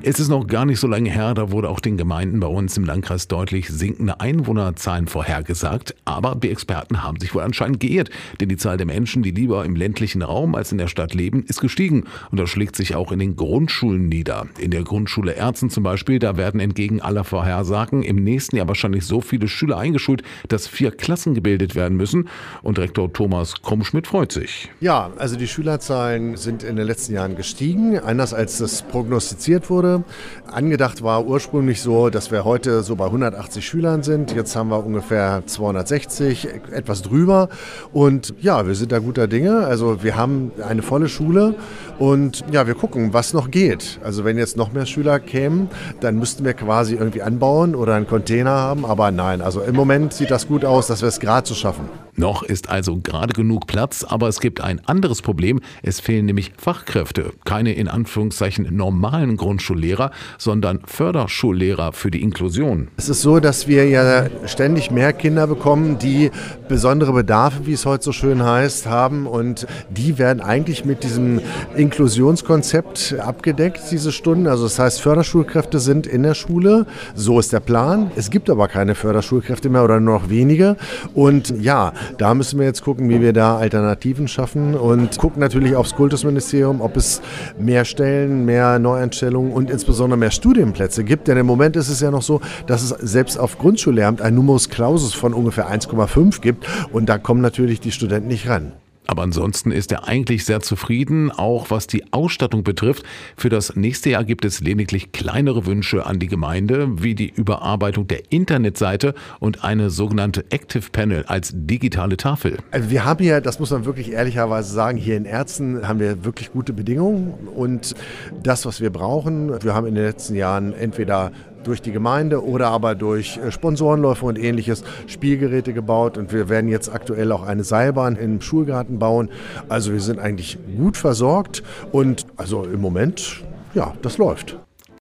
Es ist noch gar nicht so lange her, da wurde auch den Gemeinden bei uns im Landkreis deutlich sinkende Einwohnerzahlen vorhergesagt. Aber die Experten haben sich wohl anscheinend geirrt, denn die Zahl der Menschen, die lieber im ländlichen Raum als in der Stadt leben, ist gestiegen. Und das schlägt sich auch in den Grundschulen nieder. In der Grundschule Erzen zum Beispiel, da werden entgegen aller Vorhersagen im nächsten Jahr wahrscheinlich so viele Schüler eingeschult, dass vier Klassen gebildet werden müssen. Und Rektor Thomas Krummschmidt freut sich. Ja, also die Schülerzahlen sind in den letzten Jahren gestiegen, anders als das prognostiziert wurde wurde. Angedacht war ursprünglich so, dass wir heute so bei 180 Schülern sind. Jetzt haben wir ungefähr 260, etwas drüber. Und ja, wir sind da guter Dinge. Also wir haben eine volle Schule und ja, wir gucken, was noch geht. Also wenn jetzt noch mehr Schüler kämen, dann müssten wir quasi irgendwie anbauen oder einen Container haben. Aber nein, also im Moment sieht das gut aus, dass wir es gerade so schaffen. Noch ist also gerade genug Platz, aber es gibt ein anderes Problem. Es fehlen nämlich Fachkräfte. Keine in Anführungszeichen normalen Grundschullehrer, sondern Förderschullehrer für die Inklusion. Es ist so, dass wir ja ständig mehr Kinder bekommen, die besondere Bedarfe, wie es heute so schön heißt, haben. Und die werden eigentlich mit diesem Inklusionskonzept abgedeckt, diese Stunden. Also das heißt, Förderschulkräfte sind in der Schule. So ist der Plan. Es gibt aber keine Förderschulkräfte mehr oder nur noch wenige. Und ja, da müssen wir jetzt gucken, wie wir da Alternativen schaffen und gucken natürlich aufs Kultusministerium, ob es mehr Stellen, mehr Neueinstellungen und insbesondere mehr Studienplätze gibt. Denn im Moment ist es ja noch so, dass es selbst auf Grundschullehramt ein Numerus Clausus von ungefähr 1,5 gibt und da kommen natürlich die Studenten nicht ran. Aber ansonsten ist er eigentlich sehr zufrieden, auch was die Ausstattung betrifft. Für das nächste Jahr gibt es lediglich kleinere Wünsche an die Gemeinde, wie die Überarbeitung der Internetseite und eine sogenannte Active Panel als digitale Tafel. Also wir haben hier, das muss man wirklich ehrlicherweise sagen, hier in Erzen haben wir wirklich gute Bedingungen und das, was wir brauchen, wir haben in den letzten Jahren entweder durch die Gemeinde oder aber durch äh, Sponsorenläufe und ähnliches Spielgeräte gebaut. Und wir werden jetzt aktuell auch eine Seilbahn im Schulgarten bauen. Also wir sind eigentlich gut versorgt und also im Moment, ja, das läuft.